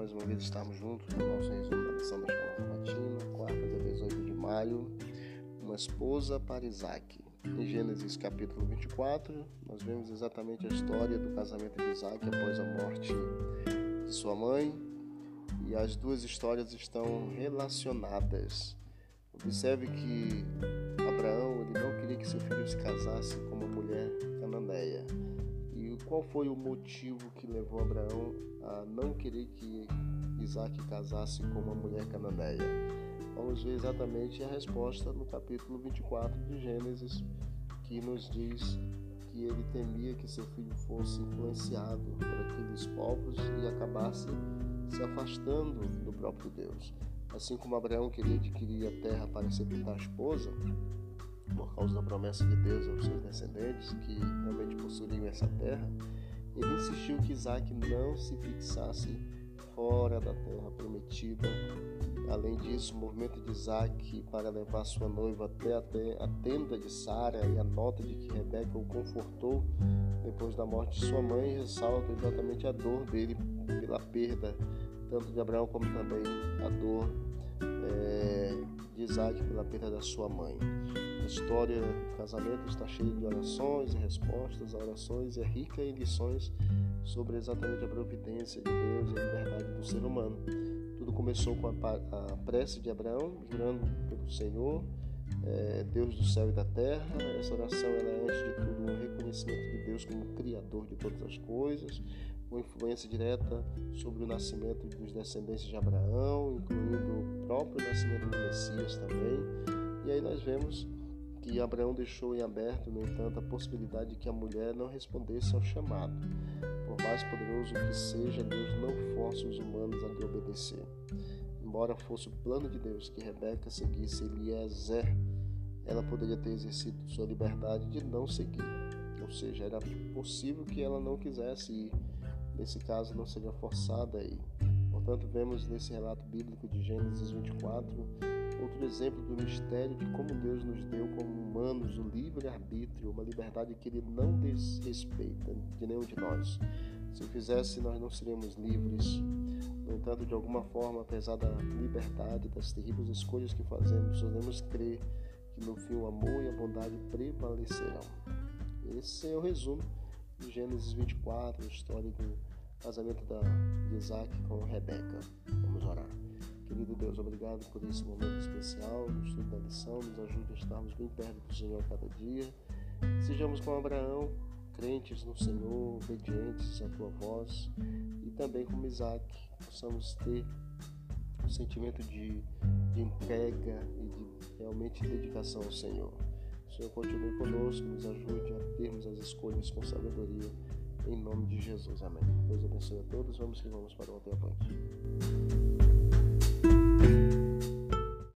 mais uma vez estarmos juntos no nosso resumo da lição da Escola Sabatina, quarta dia 18 de maio, uma esposa para Isaac. Em Gênesis capítulo 24, nós vemos exatamente a história do casamento de Isaac após a morte de sua mãe, e as duas histórias estão relacionadas. Observe que Abraão ele não queria que seu filho se casasse com uma mulher cananeia qual foi o motivo que levou Abraão a não querer que Isaac casasse com uma mulher cananeia? Vamos ver exatamente a resposta no capítulo 24 de Gênesis, que nos diz que ele temia que seu filho fosse influenciado por aqueles povos e acabasse se afastando do próprio Deus. Assim como Abraão queria adquirir a terra para sepultar a esposa, por causa da promessa de Deus aos seus descendentes, que realmente possuiriam essa terra, ele insistiu que Isaac não se fixasse fora da terra prometida. Além disso, o movimento de Isaac para levar sua noiva até a tenda de Sara e a nota de que Rebeca o confortou depois da morte de sua mãe ressalta exatamente a dor dele pela perda, tanto de Abraão como também a dor é, de Isaac pela perda da sua mãe. História do casamento está cheia de orações e respostas a orações e é rica em lições sobre exatamente a providência de Deus e a liberdade do ser humano. Tudo começou com a, prece de Abraão, jurando pelo Senhor, é, Deus do céu e da terra. Essa oração ela é, antes de tudo, um reconhecimento de Deus como Criador de todas as coisas, uma influência direta sobre o nascimento dos descendentes de Abraão, incluindo o próprio nascimento do Messias também. E aí nós vemos que Abraão deixou em aberto, no entanto, a possibilidade de que a mulher não respondesse ao chamado. Por mais poderoso que seja, Deus não força os humanos a lhe obedecer. Embora fosse o plano de Deus que Rebeca seguisse Eliezer, ela poderia ter exercido sua liberdade de não seguir. Ou seja, era possível que ela não quisesse ir. Nesse caso, não seria forçada a ir. Portanto, vemos nesse relato bíblico de Gênesis 24 outro exemplo do mistério de como Deus nos deu como humanos o livre-arbítrio, uma liberdade que Ele não desrespeita de nenhum de nós. Se o fizesse, nós não seríamos livres. No entanto, de alguma forma, apesar da liberdade, das terríveis escolhas que fazemos, devemos crer que no fim o amor e a bondade prevalecerão. Esse é o resumo de Gênesis 24, a história do casamento de Isaac com Rebeca. Vamos orar. Deus, obrigado por esse momento especial do estudo da lição. Nos ajude a estarmos bem perto do Senhor cada dia. Sejamos como Abraão, crentes no Senhor, obedientes à tua voz e também como Isaac, possamos ter um sentimento de, de entrega e de realmente dedicação ao Senhor. O Senhor continue conosco, nos ajude a termos as escolhas com sabedoria. Em nome de Jesus. Amém. Deus abençoe a todos. Vamos que vamos para o avante.